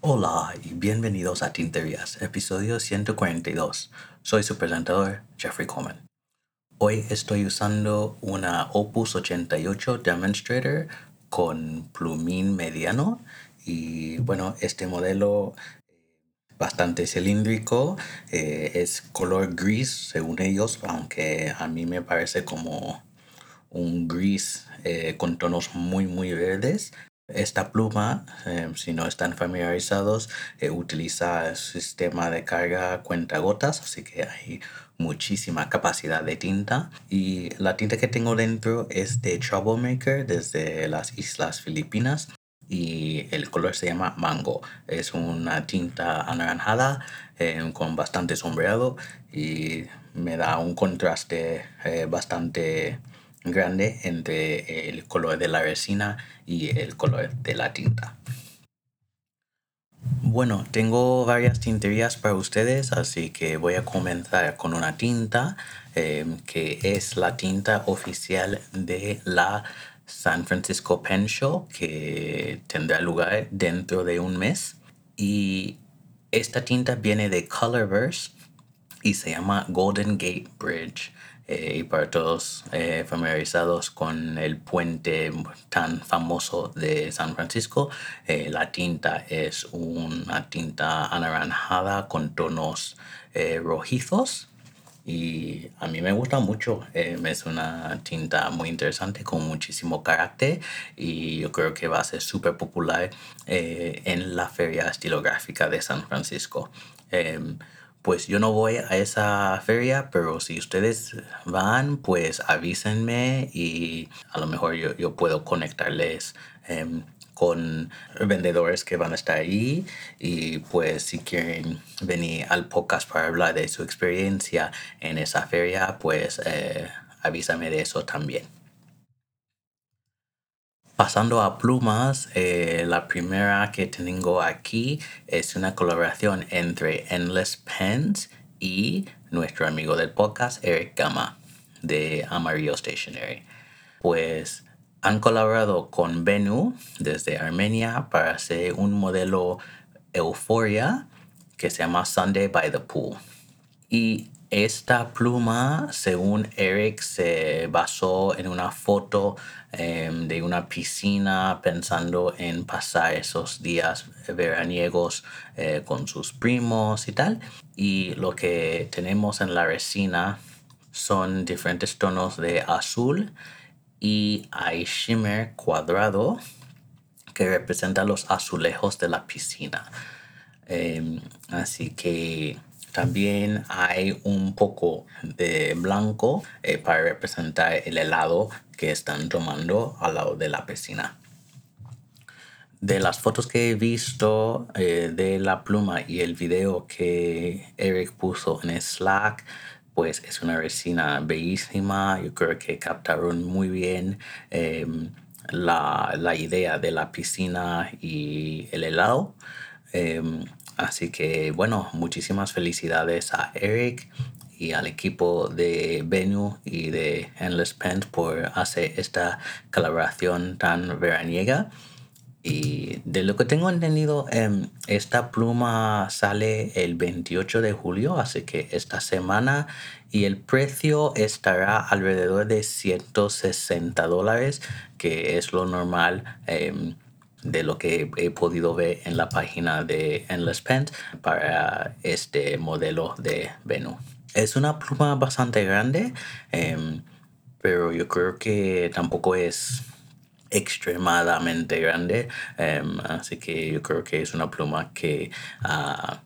Hola y bienvenidos a Tinterías, episodio 142. Soy su presentador, Jeffrey Coleman. Hoy estoy usando una Opus 88 Demonstrator con plumín mediano y bueno, este modelo bastante cilíndrico, eh, es color gris según ellos, aunque a mí me parece como un gris eh, con tonos muy muy verdes. Esta pluma, eh, si no están familiarizados, utiliza el sistema de carga cuenta gotas, así que hay muchísima capacidad de tinta. Y la tinta que tengo dentro es de Troublemaker desde las Islas Filipinas y el color se llama mango. Es una tinta anaranjada eh, con bastante sombreado y me da un contraste eh, bastante grande entre el color de la resina y el color de la tinta. Bueno, tengo varias tinterías para ustedes, así que voy a comenzar con una tinta eh, que es la tinta oficial de la San Francisco Pen Show que tendrá lugar dentro de un mes. Y esta tinta viene de Colorverse y se llama Golden Gate Bridge. Eh, y para todos eh, familiarizados con el puente tan famoso de San Francisco, eh, la tinta es una tinta anaranjada con tonos rojizos y a mí me gusta mucho. Eh, es una tinta muy interesante con muchísimo carácter y yo creo que va a ser súper popular eh, en la feria estilográfica de San Francisco. Em, pues yo no voy a esa feria, pero si ustedes van, pues avísenme y a lo mejor yo, yo puedo conectarles em, con vendedores que van a estar ahí y pues si quieren venir al podcast para hablar de su experiencia en esa feria, pues eh, avísame de eso también. Pasando a plumas, eh, la primera que tengo aquí es una colaboración entre Endless Pens y nuestro amigo del podcast, Eric Gama, de Amarillo Stationery. Pues han colaborado con Benu desde Armenia para hacer un modelo Euphoria que se llama Sunday by the Pool. Y esta pluma, según Eric, se basó en una foto em, de una piscina pensando en pasar esos días veraniegos eh, con sus primos y tal. Y lo que tenemos en la resina son diferentes tonos de azul y shimmer cuadrado que representa los azulejos de la piscina. Em, así que también hay un poco de blanco eh, para representar el helado que están tomando al lado de la piscina. De las fotos que he visto eh, de la pluma y el video que Eric puso en Slack, pues es una resina bellísima. Yo creo que captaron muy bien em, la, idea de la piscina y el helado. Em, así que bueno, muchísimas felicidades a Eric y al equipo de Venue y de Endless Pens por hacer esta colaboración tan veraniega. Y de lo que tengo entendido, em, esta pluma sale el 28 de julio, así que esta semana, y el precio estará alrededor de 160 dólares, que es lo normal em, de lo que he podido ver en la página de Endless Pen para este modelo de Venu. Es una pluma bastante grande, em, pero yo creo que tampoco es extremadamente grande. Em, así que yo creo que es una pluma que, uh,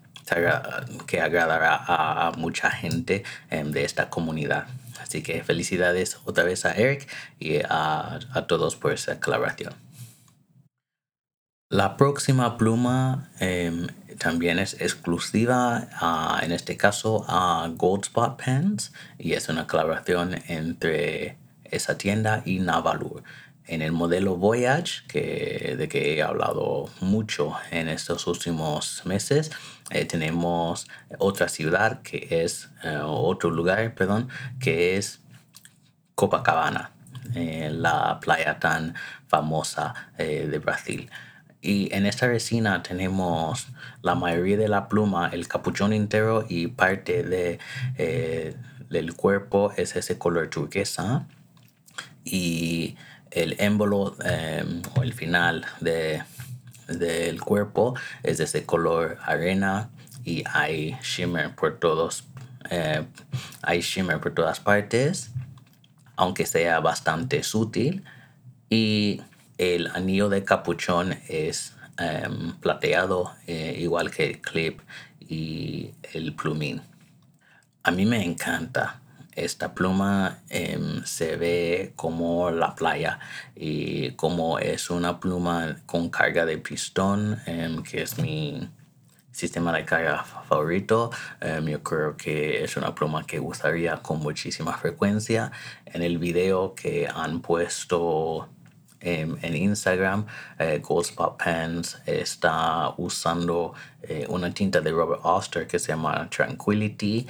que agradará a, mucha gente em, de esta comunidad. Así que felicidades otra vez a Eric y a, a todos por esa colaboración. La próxima pluma em, también es exclusiva, uh, en este caso a Goldspot Pens, y es una colaboración entre esa tienda y Navalur en el modelo Voyage, que, de que he hablado mucho en estos últimos meses, eh, tenemos otra ciudad que es, eh, otro lugar, perdón, que es Copacabana, la playa tan famosa de Brasil. Y en esta resina tenemos la mayoría de la pluma, el capuchón entero y parte de, del cuerpo es ese color turquesa. Y el émbolo em, o el final de, del cuerpo es de ese color arena y hay shimmer por todos eh, hay shimmer por todas partes aunque sea bastante sutil. Y el anillo de capuchón es em, plateado eh, igual que el clip y el plumín. A mí me encanta esta pluma em, se ve como la playa y como es una pluma con carga de pistón, em, que es mi sistema de carga favorito. Em, yo creo que es una pluma que usaría con muchísima frecuencia. En el video que han puesto en Instagram, eh, Goldspot Pens está usando eh, una tinta de Robert Oster que se llama Tranquility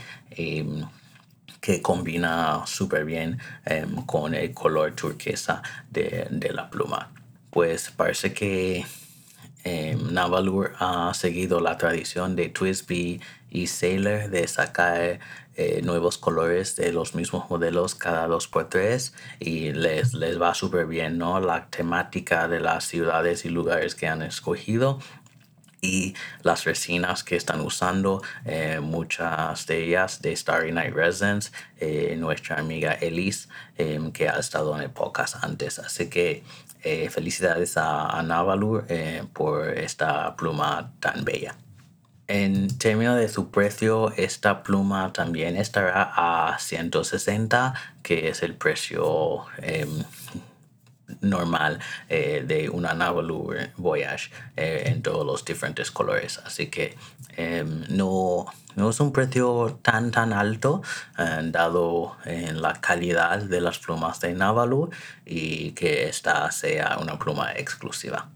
que combina súper bien em, con el color turquesa de, la pluma. Pues parece que eh, Navalur ha seguido la tradición de Twisby y Sailor de sacar eh, nuevos colores de los mismos modelos cada dos por tres y les, les va súper bien, ¿no? La temática de las ciudades y lugares que han escogido y las resinas que están usando, eh, muchas de ellas de Starry Night Residence, eh, nuestra amiga Elise, em, que ha estado en épocas antes. Así que eh, felicidades a, a Navalur por esta pluma tan bella. En términos de su precio, esta pluma también estará a 160, que es el precio em, normal eh, de una Navalu Voyage eh, en todos los diferentes colores. Así que em, no, no, es un precio tan tan alto eh, dado en la calidad de las plumas de Navalu y que esta sea una pluma exclusiva.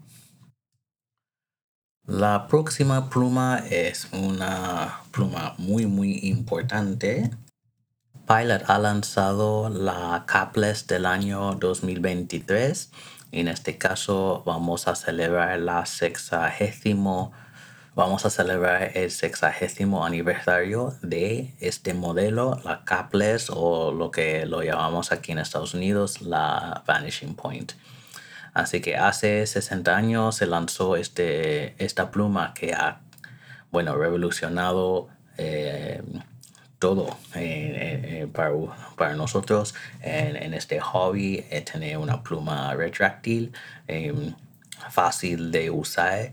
La próxima pluma es una pluma muy muy importante Pilot ha lanzado la Capless del año 2023. En este caso vamos a celebrar la sexagésimo, vamos a celebrar el sexagésimo aniversario de este modelo, la Capless o lo que lo llamamos aquí en Estados Unidos, la Vanishing Point. Así que hace 60 años se lanzó este, esta pluma que ha, bueno, revolucionado eh, todo eh, eh, para, nosotros en, este hobby eh, tener una pluma retráctil em, fácil de usar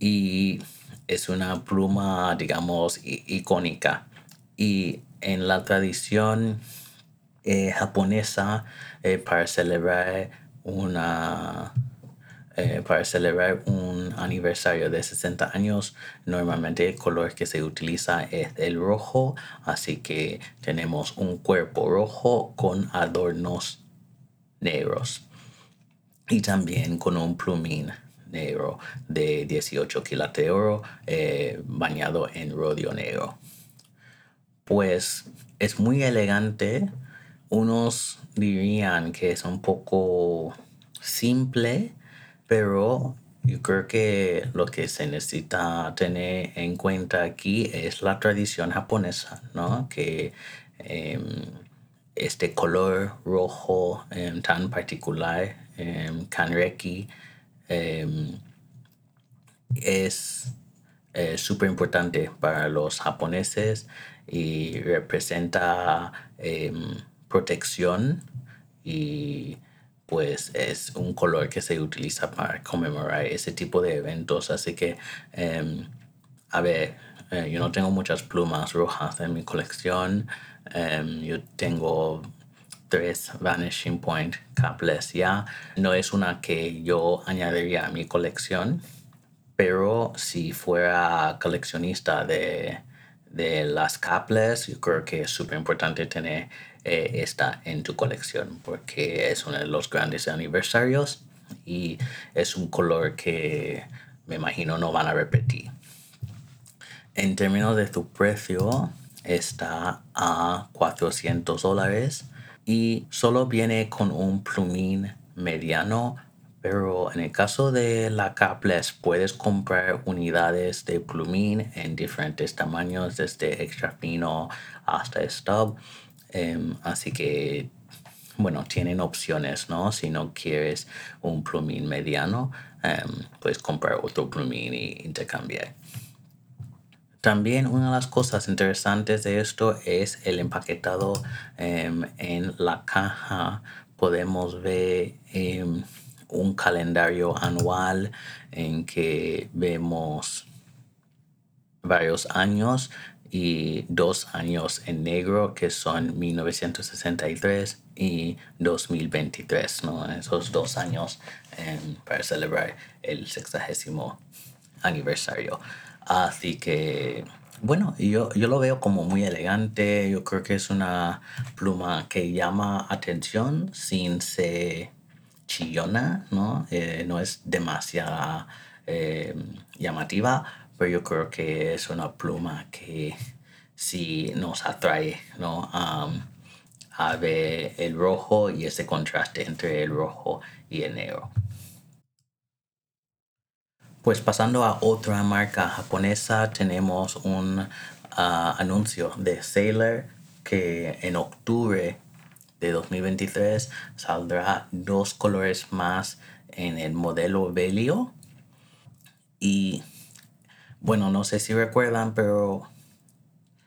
y es una pluma digamos icónica. Y en la tradición japonesa para celebrar una eh, para celebrar un aniversario de 60 años, normalmente el color que se utiliza es el rojo, así que tenemos un cuerpo rojo con adornos negros y también con un plumín negro de 18 quilates de oro eh, bañado en rodio negro. Pues es muy elegante. Unos dirían que es un poco simple, pero yo creo que lo que se necesita tener en cuenta aquí es la tradición japonesa, ¿no? Que em, este color rojo em, tan particular, em, kanreki, es súper importante para los japoneses y representa protección y pues es un color que se utiliza para conmemorar ese tipo de eventos. Así que, em, a ver, eh, yo no tengo muchas plumas rojas en mi colección. Em, yo tengo tres Vanishing Point capless ya. No es una que yo añadiría a mi colección, pero si fuera coleccionista de, de las capless, yo creo que es súper importante tener eh, está en tu colección porque es uno de los grandes aniversarios y es un color que me imagino no van a repetir. En términos de su precio, está a 400 dólares y solo viene con un plumín mediano. Pero en el caso de la Capless puedes comprar unidades de plumín en diferentes tamaños, desde extra fino hasta stub. Em, así que, bueno, tienen opciones, ¿no? Si no quieres un plumín mediano, em, puedes comprar otro plumín y intercambiar. También una de las cosas interesantes de esto es el empaquetado em, en la caja. Podemos ver un calendario anual en que vemos varios años y dos años en negro que son 1963 y 2023, ¿no? Esos dos años em, para celebrar el sexagésimo aniversario. Así que, bueno, yo, yo lo veo como muy elegante. Yo creo que es una pluma que llama atención sin ser chillona, ¿no? Eh, no es demasiado eh, llamativa, pero yo creo que es una pluma que sí nos atrae, ¿no? a ver el rojo y ese contraste entre el rojo y el negro. Pues pasando a otra marca japonesa, tenemos un ah, anuncio de Sailor que en octubre de 2023 saldrá dos colores más en el modelo Velio. Y bueno, no sé si recuerdan, pero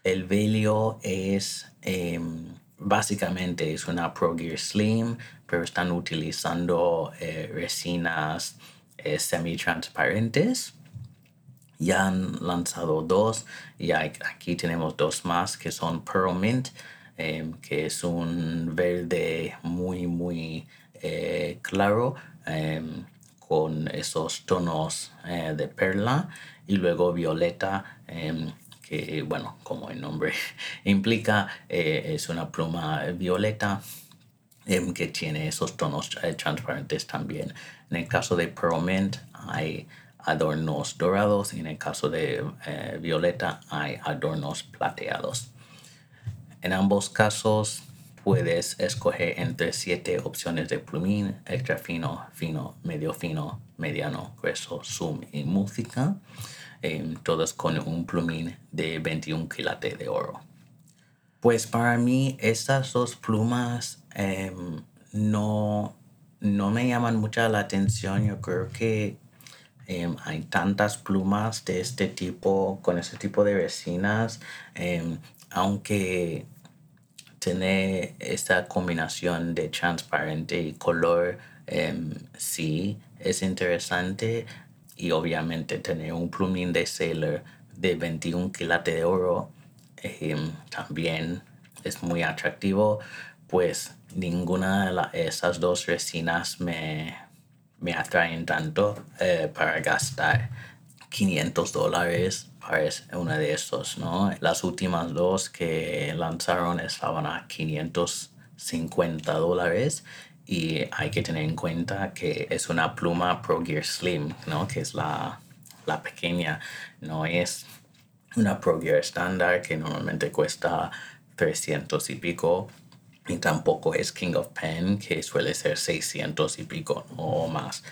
el Velio es em, básicamente es una Pro Gear Slim, pero están utilizando eh, resinas eh, semi-transparentes. Ya han lanzado dos y aquí tenemos dos más que son Pearl Mint, em, que es un verde muy, muy eh, claro em, con esos tonos de perla y luego violeta em, que bueno como el nombre implica es una pluma violeta que tiene esos tonos transparentes también en el caso de Pearl Mint hay adornos dorados y en el caso de eh, Violeta hay adornos plateados. En ambos casos puedes escoger entre siete opciones de plumín, extra fino, fino, medio fino, mediano, grueso, zoom y música, em, todos con un plumín de 21 quilates de oro. Pues para mí estas dos plumas em, no no me llaman mucha la atención. Yo creo que em, hay tantas plumas de este tipo, con este tipo de resinas, em, aunque tiene esta combinación de transparente y color, sí es interesante. Y obviamente tener un plumín de Sailor de 21 quilates de oro también es muy atractivo. Pues ninguna de esas dos resinas me, me atraen tanto eh, para gastar 500 dólares para una de esos, ¿no? Las últimas dos que lanzaron estaban a 550 dólares y hay que tener en cuenta que es una pluma Pro Gear Slim, ¿no? Que es la, la pequeña, no es una Pro Gear estándar que normalmente cuesta 300 y pico y tampoco es King of Pen, que suele ser 600 y pico o más.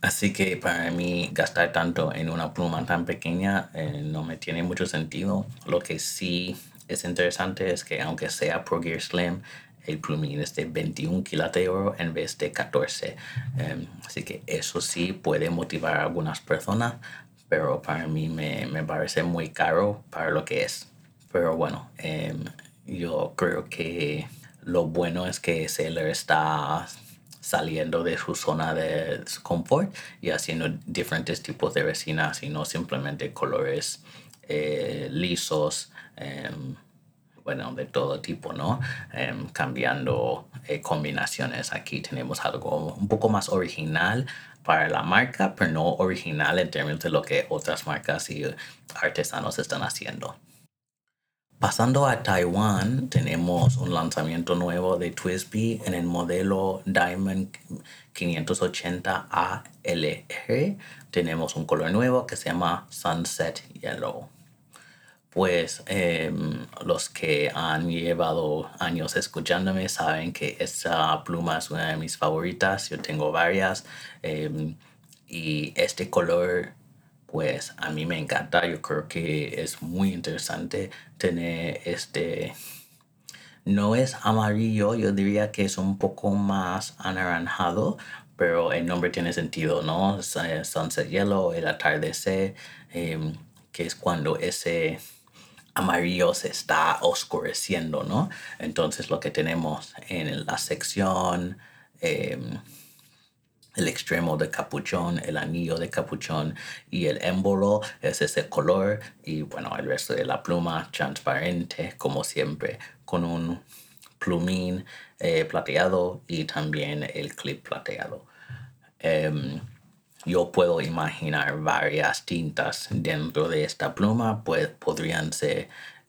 Así que para mí gastar tanto en una pluma tan pequeña eh, no me tiene mucho sentido. Lo que sí es interesante es que aunque sea Pro Gear Slim, el plumín es de 21 quilates de oro en vez de 14. Em, así que eso sí puede motivar a algunas personas, pero para mí me, me parece muy caro para lo que es. Pero bueno, em, yo creo que lo bueno es que Sailor está saliendo de su zona de confort y haciendo diferentes tipos de resinas y no simplemente colores eh, lisos, em, bueno, de todo tipo, ¿no? Em, cambiando eh, combinaciones. Aquí tenemos algo un poco más original para la marca, pero no original en términos de lo que otras marcas y artesanos están haciendo. Pasando a Taiwán, tenemos un lanzamiento nuevo de Twisby en el modelo Diamond 580 ALR. Tenemos un color nuevo que se llama Sunset Yellow. Pues em, los que han llevado años escuchándome saben que esta pluma es una de mis favoritas. Yo tengo varias. em, y este color, pues a mí me encanta. Yo creo que es muy interesante tener este... No es amarillo, yo diría que es un poco más anaranjado, pero el nombre tiene sentido, ¿no? Su- Sunset Yellow, el atardecer, em, que es cuando ese amarillo se está oscureciendo, ¿no? Entonces lo que tenemos en la sección, em, el extremo de capuchón, el anillo de capuchón y el émbolo es ese color y bueno, el resto de la pluma transparente como siempre con un plumín eh, plateado y también el clip plateado. Em, yo puedo imaginar varias tintas dentro de esta pluma, pues podrían ser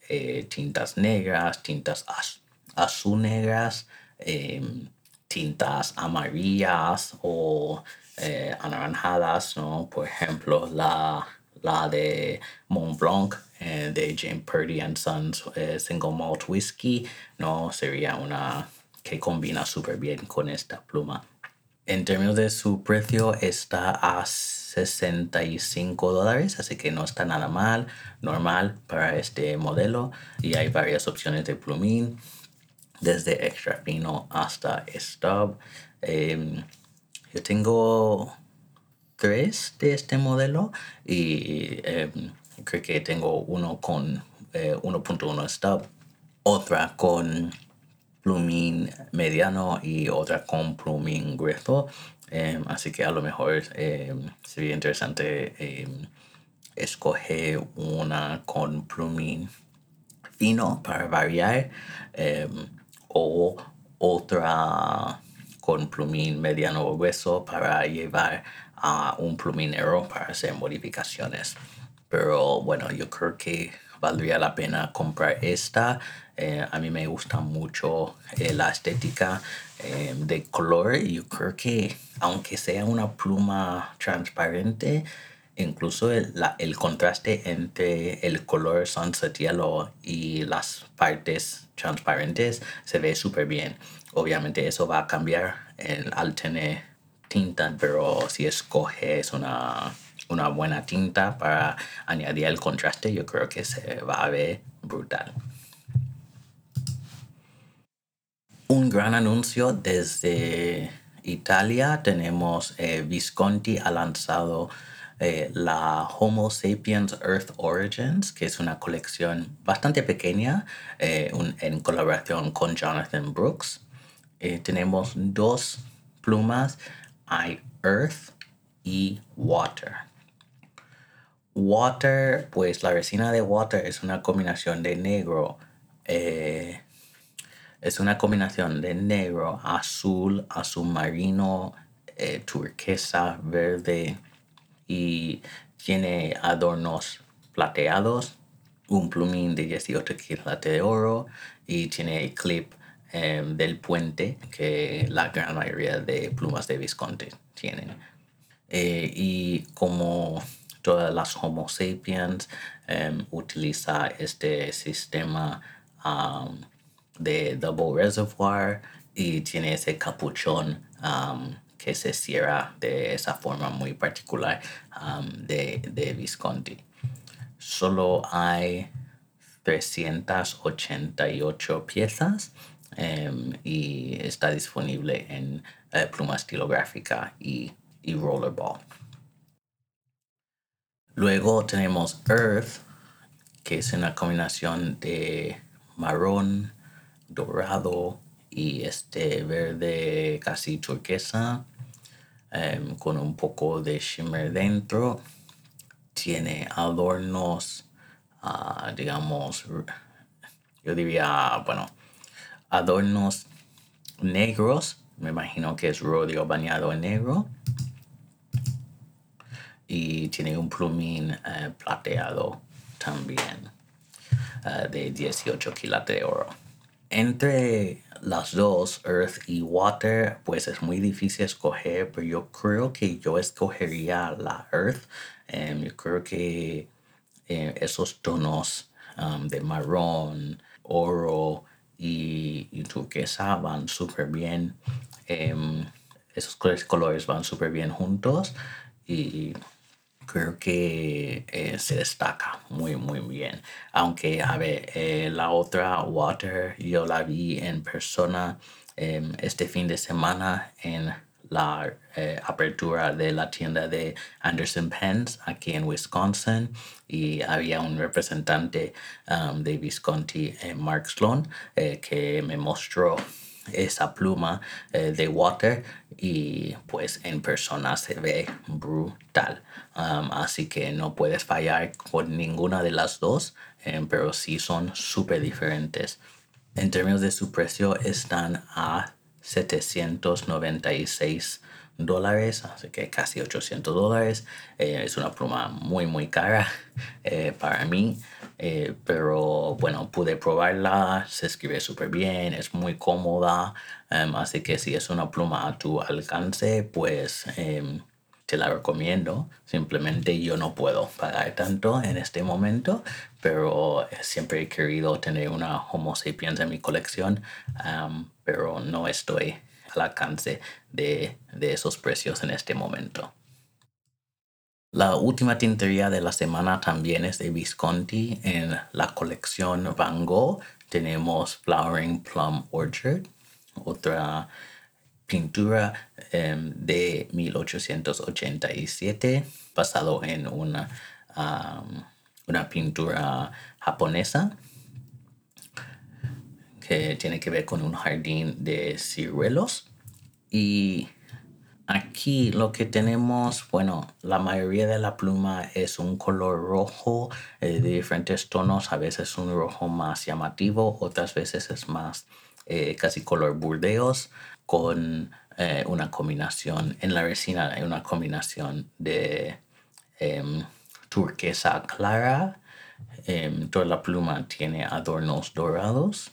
eh, tintas negras, tintas az- azul negras, em, tintas amarillas o eh, anaranjadas, ¿no? Por ejemplo, la, la de Mont Blanc eh, de James Purdy and Sons eh, Single Malt Whiskey, ¿no? Sería una que combina súper bien con esta pluma. En términos de su precio, está a 65 dólares, así que no está nada mal, normal para este modelo. Y hay varias opciones de plumín, desde extra fino hasta stub. Em, yo tengo tres de este modelo y em, creo que tengo uno con eh, 1.1 stub, otra con plumín mediano y otra con plumín grueso. Em, así que a lo mejor em, sería interesante em, escoger una con plumín fino para variar o otra con plumín mediano o grueso para llevar a un pluminero para hacer modificaciones. Pero bueno, yo creo que valdría la pena comprar esta. Eh, a mí me gusta mucho eh, la estética eh, de color. Yo creo que aunque sea una pluma transparente, incluso el, la- el contraste entre el color sunset yellow y las partes transparentes se ve súper bien. Obviamente eso va a cambiar el- al tener tinta, pero si escoges una, una buena tinta para añadir el contraste, yo creo que se va a ver brutal. Un gran anuncio desde Italia. Tenemos eh, Visconti ha lanzado eh, la Homo sapiens Earth Origins, que es una colección bastante pequeña eh, en colaboración con Jonathan Brooks. Tenemos dos plumas, hay Earth y Water. Water, pues la resina de Water es una combinación de negro, eh, es una combinación de negro, azul, azul marino, eh, turquesa, verde y tiene adornos plateados, un plumín de 18 quilates de oro y tiene clip eh, del puente que la gran mayoría de plumas de Visconti tienen. Eh, y como todas las Homo sapiens em, utiliza este sistema am, de double reservoir y tiene ese capuchón am, que se cierra de esa forma muy particular am, de, de Visconti. Solo hay 388 piezas em, y está disponible en eh, pluma estilográfica y, y rollerball. Luego tenemos Earth, que es una combinación de marrón, dorado y este verde casi turquesa em, con un poco de shimmer dentro. Tiene adornos, ah, digamos, yo diría, bueno, adornos negros. Me imagino que es rodeo bañado en negro. Y tiene un plumín eh, plateado también eh, de 18 quilates de oro. Entre las dos, Earth y Water, pues es muy difícil escoger, pero yo creo que yo escogería la Earth. Em, yo creo que eh, esos tonos um, de marrón, oro y, y turquesa van súper bien. Em, esos colores van súper bien juntos y creo que eh, se destaca muy muy bien. Aunque a ver eh, la otra water yo la vi en persona em, este fin de semana en la eh, apertura de la tienda de Anderson Pens aquí en Wisconsin y había un representante um, de Visconti, Mark Sloan, que me mostró esa pluma eh, de water y pues en persona se ve brutal. Así que no puedes fallar con ninguna de las dos, eh, pero sí son súper diferentes. En términos de su precio están a 796 dólares, así que casi 800 dólares. Eh, es una pluma muy, muy cara eh, para mí, eh, pero bueno, pude probarla, se escribe súper bien, es muy cómoda, em, así que si es una pluma a tu alcance, pues em, te la recomiendo. Simplemente yo no puedo pagar tanto en este momento, pero siempre he querido tener una Homo sapiens en mi colección, pero no estoy al alcance de, esos precios en este momento. La última tintería de la semana también es de Visconti. En la colección Van Gogh tenemos Flowering Plum Orchard, otra pintura em, de 1887 basado en una, una pintura japonesa que tiene que ver con un jardín de ciruelos. Y aquí lo que tenemos, bueno, la mayoría de la pluma es un color rojo eh, de diferentes tonos, a veces un rojo más llamativo, otras veces es más eh, casi color burdeos con eh, una combinación, en la resina hay una combinación de em, turquesa clara, em, toda la pluma tiene adornos dorados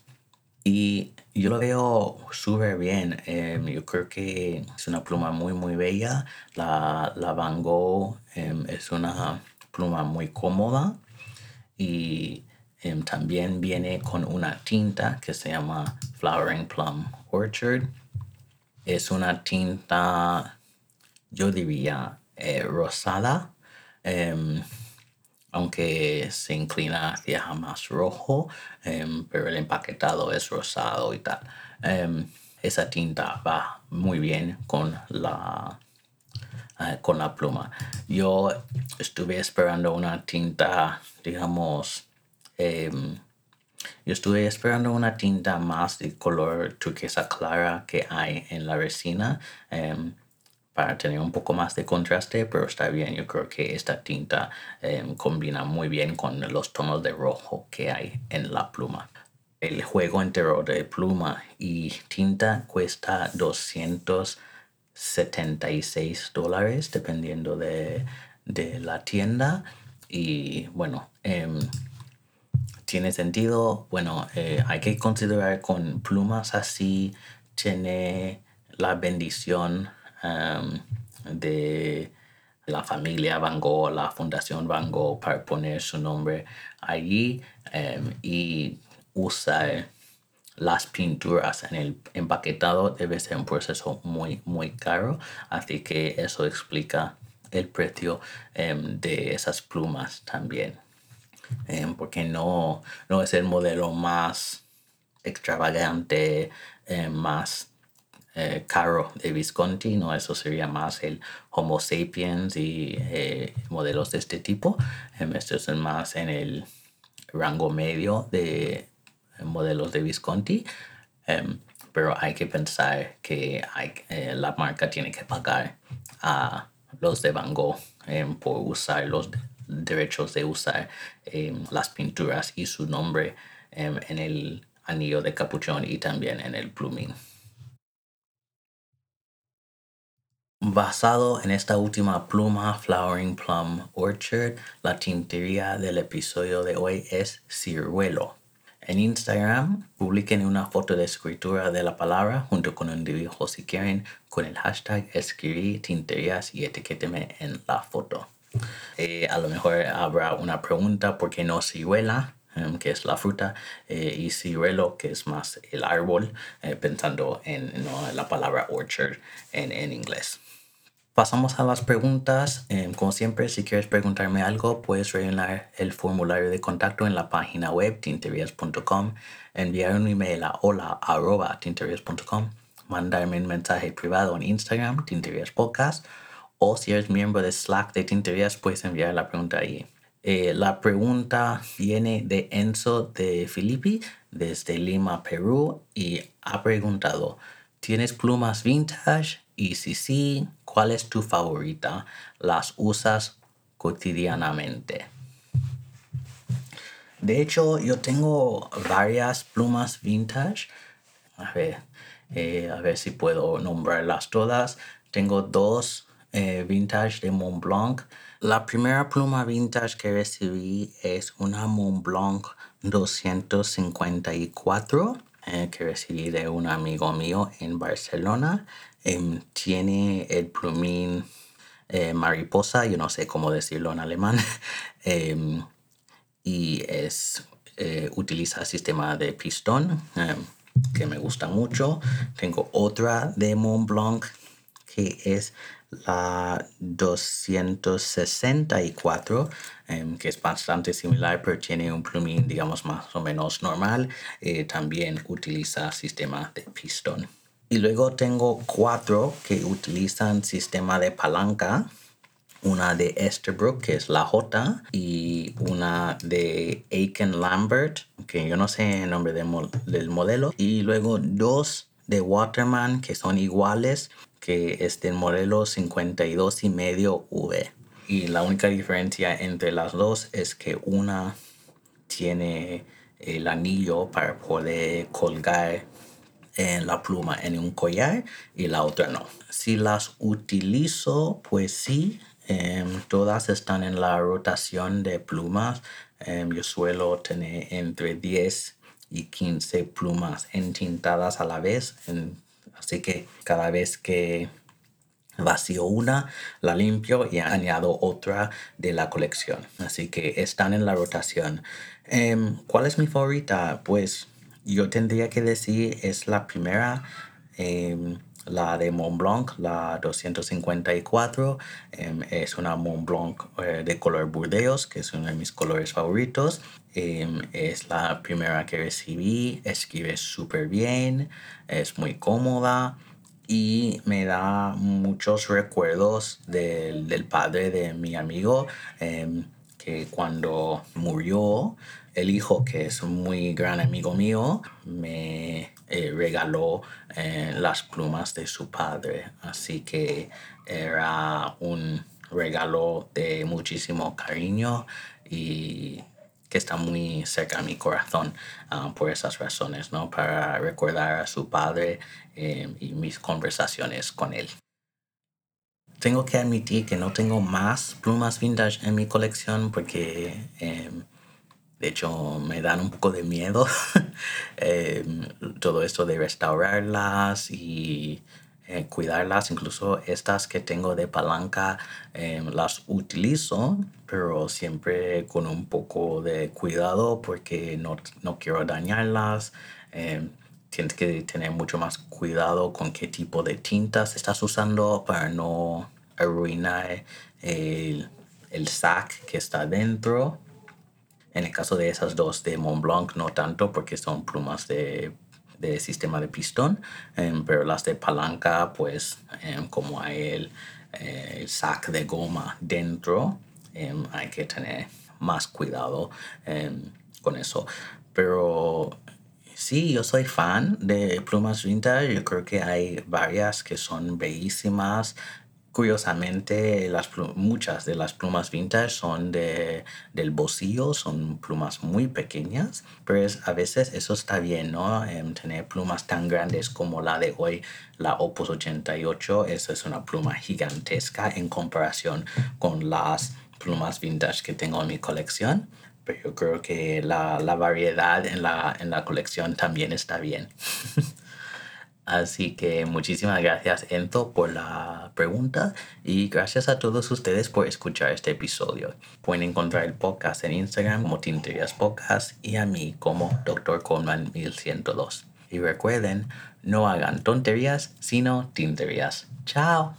y yo lo veo súper bien. Em, yo creo que es una pluma muy, muy bella. La, la Van Gogh es una pluma muy cómoda. Y también viene con una tinta que se llama Flowering Plum Orchard. Es una tinta, yo diría, eh, rosada aunque se inclina hacia más rojo, em, pero el empaquetado es rosado y tal. Em, esa tinta va muy bien con la, eh, con la pluma. Yo estuve esperando una tinta, digamos, em, yo estuve esperando una tinta más de color turquesa clara que hay en la resina para tener un poco más de contraste, pero está bien. Yo creo que esta tinta em, combina muy bien con los tonos de rojo que hay en la pluma. El juego entero de pluma y tinta cuesta 276 dólares dependiendo de, la tienda. Y bueno, em, tiene sentido. Bueno, eh, hay que considerar con plumas así, tiene la bendición Em, de la familia Van Gogh, la Fundación Van Gogh, para poner su nombre allí em, y usar las pinturas en el empaquetado debe ser un proceso muy, muy caro. Así que eso explica el precio em, de esas plumas también. Porque no, no es el modelo más extravagante, más eh, caro de Visconti, ¿no? Eso sería más el Homo sapiens y eh, modelos de este tipo. Em, esto es más en el rango medio de modelos de Visconti. Em, pero hay que pensar que hay, eh, la marca tiene que pagar a los de Van Gogh em, por usar los derechos de usar las pinturas y su nombre en el anillo de capuchón y también en el plumín. Basado en esta última pluma Flowering Plum Orchard, la tintería del episodio de hoy es ciruelo. En Instagram, publiquen una foto de escritura de la palabra junto con un dibujo si quieren con el hashtag escribí tinterías y etiquéteme en la foto. Eh, a lo mejor habrá una pregunta, ¿por qué no ciruela? em, que es la fruta, eh, y ciruelo, que es más el árbol, eh, pensando en la palabra orchard en, inglés. Pasamos a las preguntas. Em, como siempre, si quieres preguntarme algo, puedes rellenar el formulario de contacto en la página web tinterias.com, enviar un email a hola.tinterias.com, mandarme un mensaje privado en Instagram, Tinterias Podcast, o si eres miembro de Slack de Tinterias, puedes enviar la pregunta ahí. Eh, la pregunta viene de Enzo de Filippi desde Lima, Perú, y ha preguntado, ¿tienes plumas vintage? Y si sí, ¿cuál es tu favorita? ¿Las usas cotidianamente? De hecho, yo tengo varias plumas vintage. A ver, eh, a ver si puedo nombrarlas todas. Tengo dos eh, vintage de Montblanc. La primera pluma vintage que recibí es una Montblanc 254 eh, que recibí de un amigo mío en Barcelona. Em, tiene el plumín eh, mariposa, yo no sé cómo decirlo en alemán, em, y es, eh, utiliza el sistema de pistón em, que me gusta mucho. Tengo otra de Mont Blanc que es la 264, que es bastante similar, pero tiene un plumín, digamos, más o menos normal. Eh, también utiliza sistema de pistón. Y luego tengo cuatro que utilizan sistema de palanca. Una de Esterbrook, que es la J, y una de Aiken Lambert, que yo no sé el nombre del modelo. Y luego dos de Waterman, que son iguales, que es del modelo 52 y medio V. Y la única diferencia entre las dos es que una tiene el anillo para poder colgar en la pluma en un collar y la otra no. Si las utilizo, pues sí, em, todas están en la rotación de plumas. Em, yo suelo tener entre 10 y 15 plumas entintadas a la vez. Así que cada vez que vacío una, la limpio y añado otra de la colección. Así que están en la rotación. Em, ¿Cuál es mi favorita? Pues yo tendría que decir es la primera, em, la de Mont Blanc, la 254. Em, es una Mont Blanc eh, de color burdeos, que es uno de mis colores favoritos. Em, es la primera que recibí, escribe súper bien, es muy cómoda y me da muchos recuerdos del, del padre de mi amigo que cuando murió el hijo, que es un muy gran amigo mío, me eh, regaló eh, las plumas de su padre. Así que era un regalo de muchísimo cariño y que está muy cerca a mi corazón ah, por esas razones, ¿no? Para recordar a su padre eh, y mis conversaciones con él. Tengo que admitir que no tengo más plumas vintage en mi colección porque em, de hecho, me dan un poco de miedo em, todo esto de restaurarlas y eh, cuidarlas. Incluso estas que tengo de palanca em, las utilizo, pero siempre con un poco de cuidado porque no, no quiero dañarlas. Em, tienes que tener mucho más cuidado con qué tipo de tintas estás usando para no arruinar el, el sac que está dentro. En el caso de esas dos de Mont Blanc, no tanto porque son plumas de, sistema de pistón, em, pero las de palanca, pues em, como hay el, eh, el, sac de goma dentro, em, hay que tener más cuidado con eso. Pero sí, yo soy fan de plumas vintage. Yo creo que hay varias que son bellísimas. Curiosamente, muchas de las plumas vintage son de, del bolsillo, son plumas muy pequeñas, pero a veces eso está bien, ¿no? Tener plumas tan grandes como la de hoy, la Opus 88, esa es una pluma gigantesca en comparación con las plumas vintage que tengo en mi colección, pero yo creo que la, variedad en la colección también está bien. Así que muchísimas gracias Enzo por la pregunta y gracias a todos ustedes por escuchar este episodio. Pueden encontrar el podcast en Instagram como Tinterías Podcast y a mí como Dr. Coleman 1102. Y recuerden, no hagan tonterías, sino tinterías. Chao.